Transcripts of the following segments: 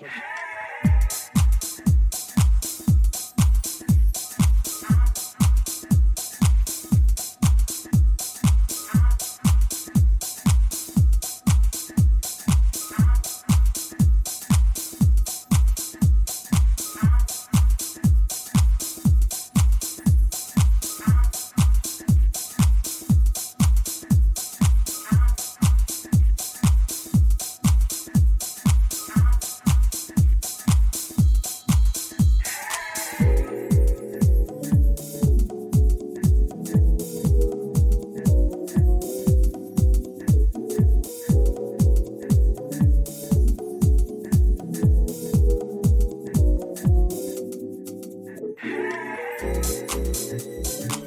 Round Música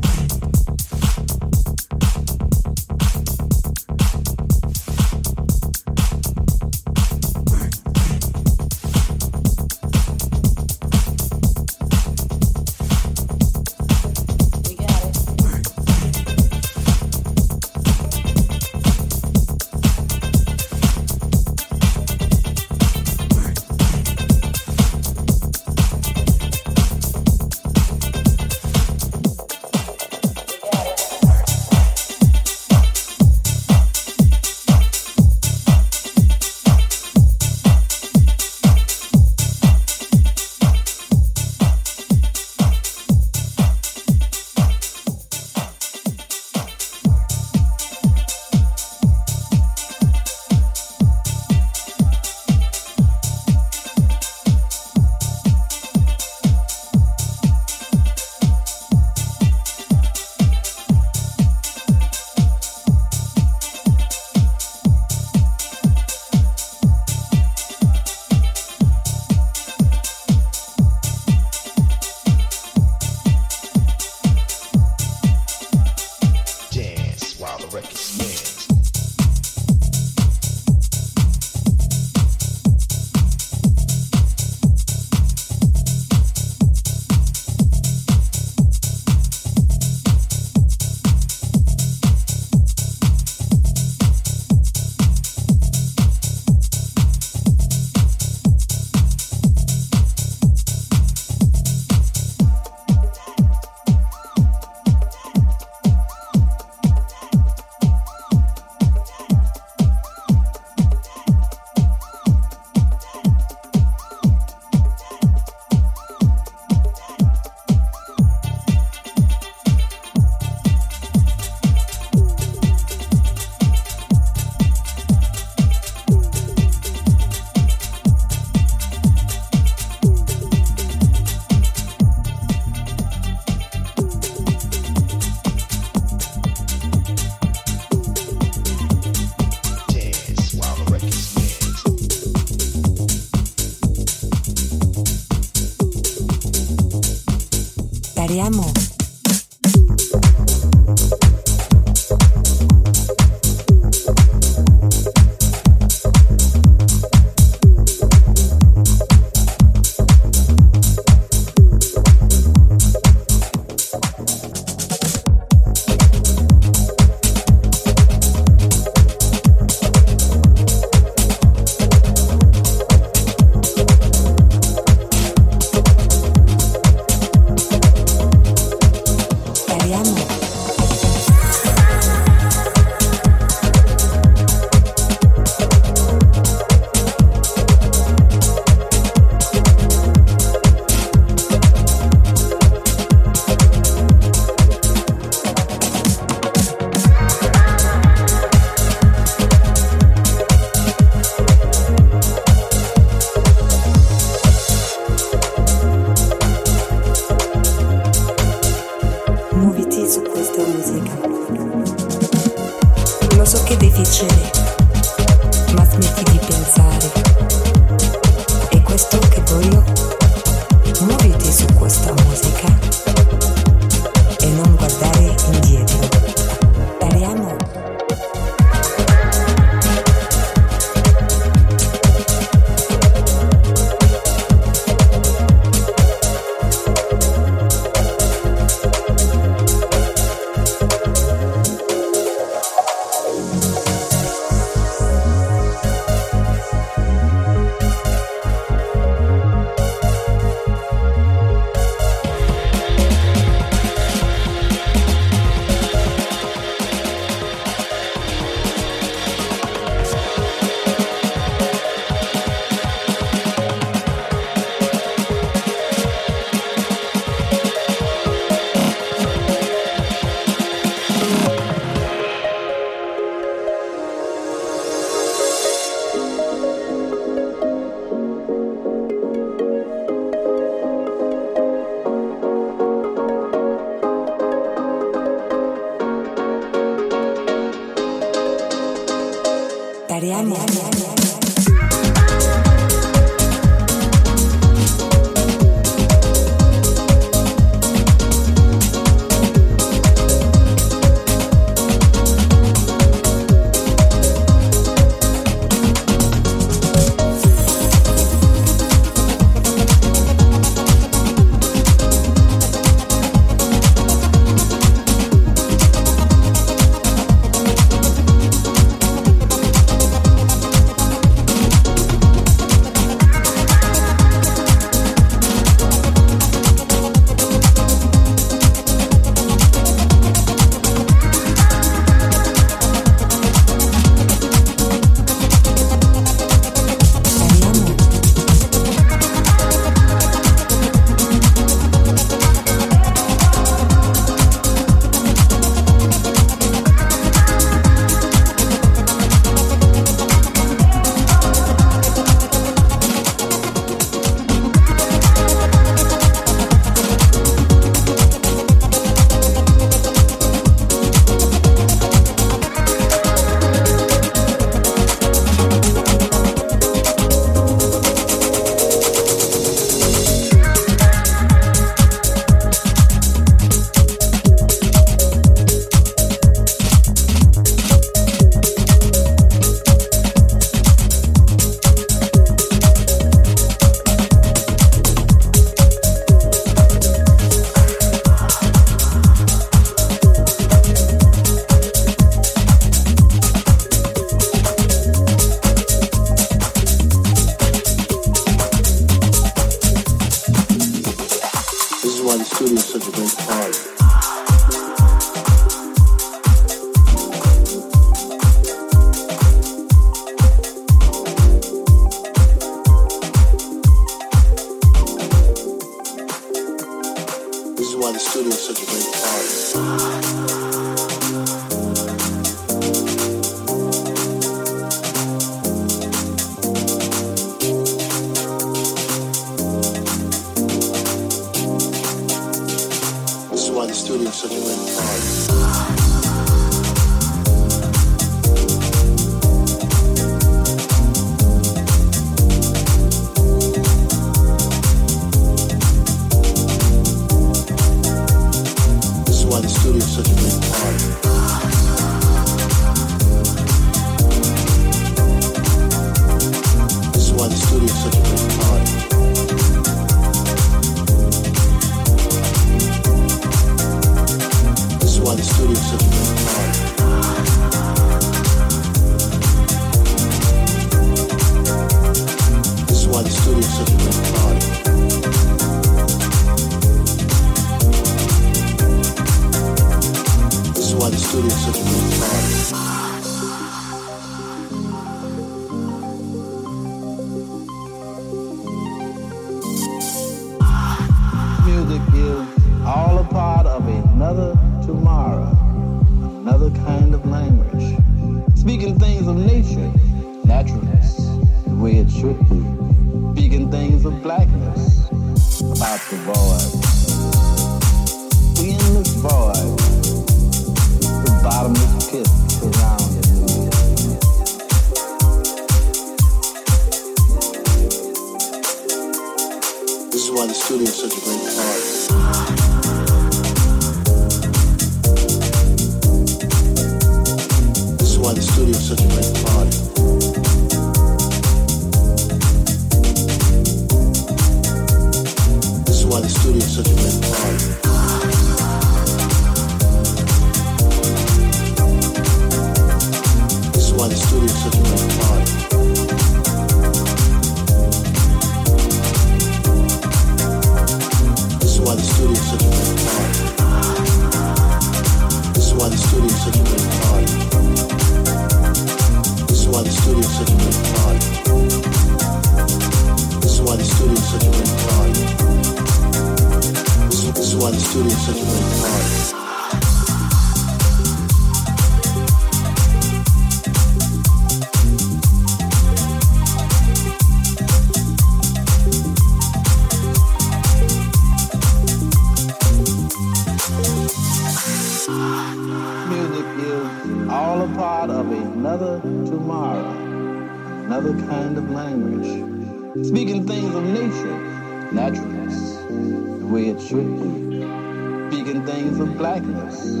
blackness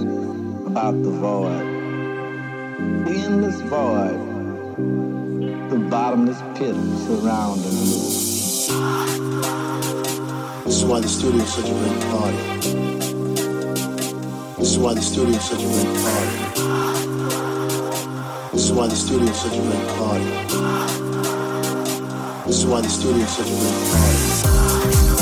about the void, the endless void, the bottomless pit surrounding you. This is why the studio is such a great party. This is why the studio is such a great party. This is why the studio is such a great party. This is why the studio is such a great party.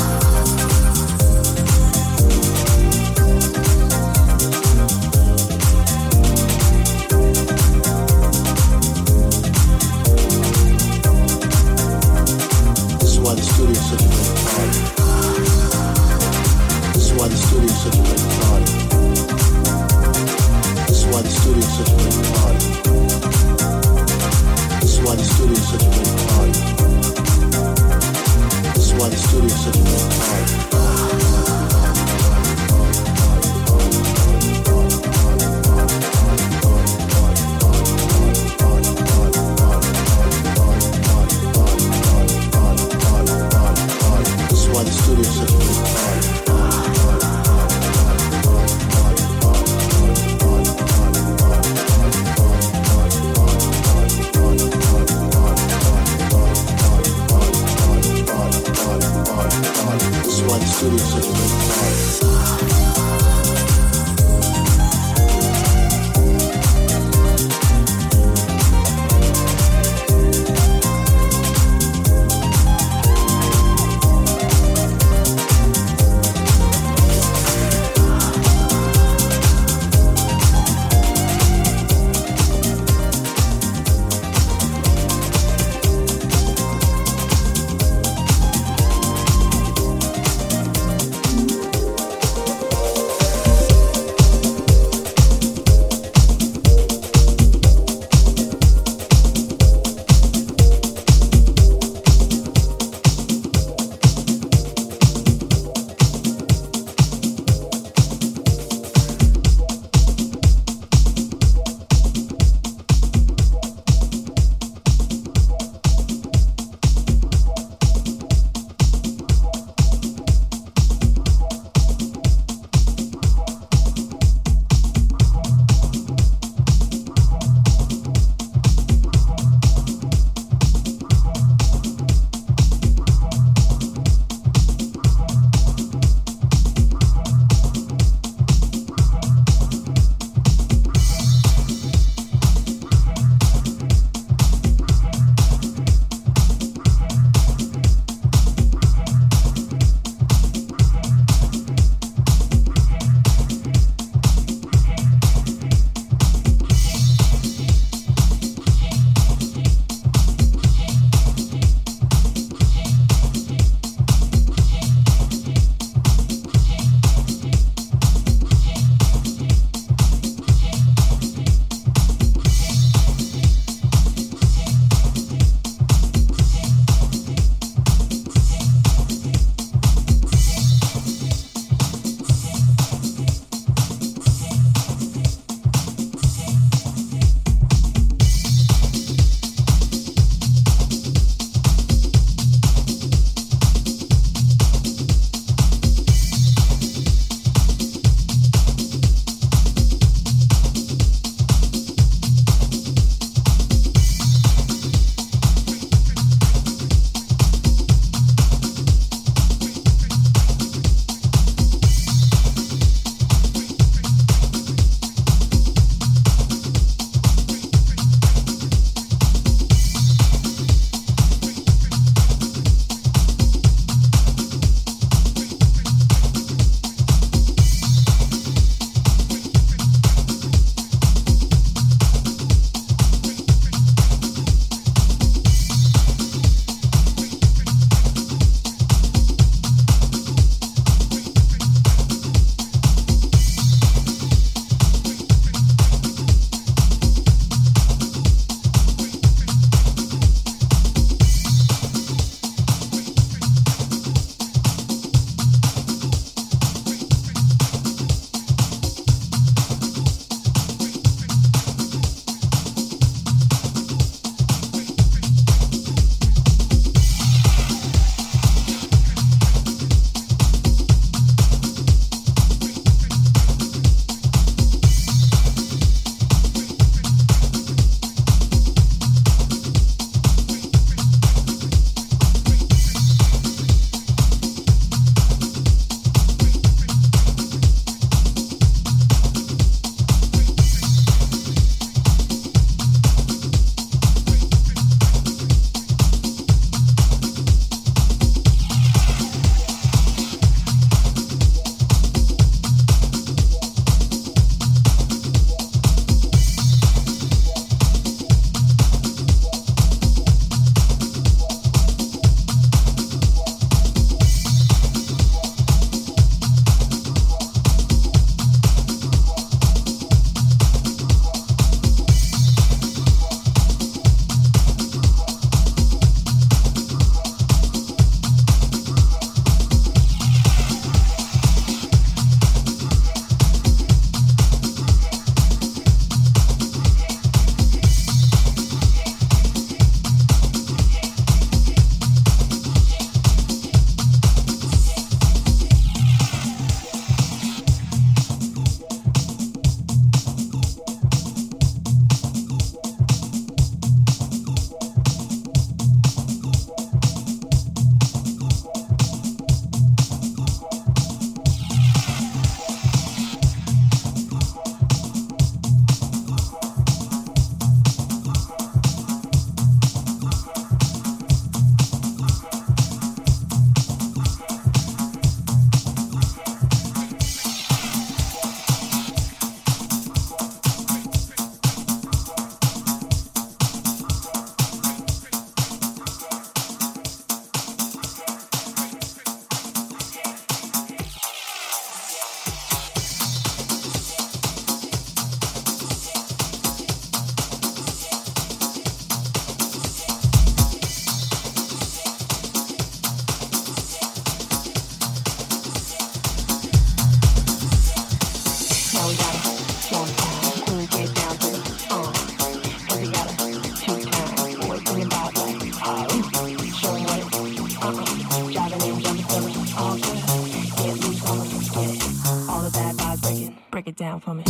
Down me. It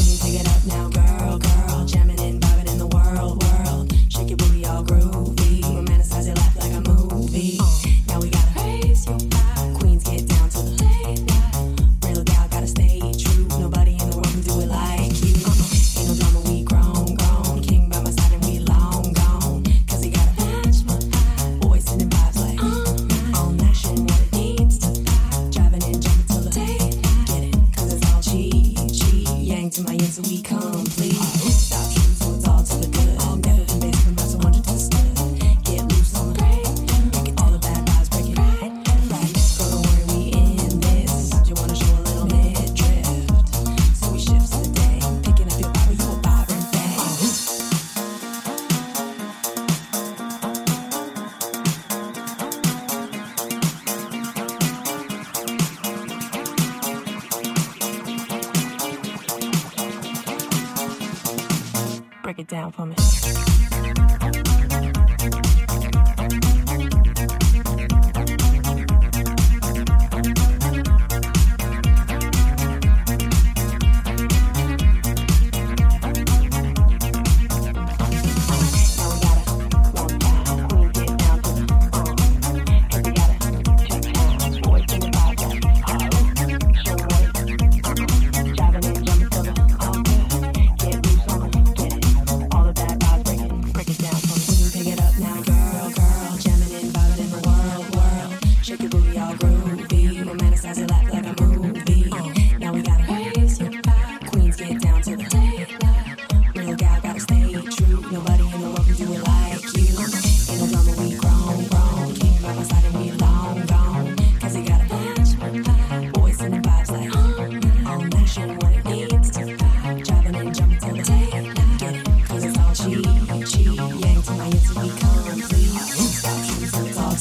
So we complete.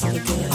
It's so good.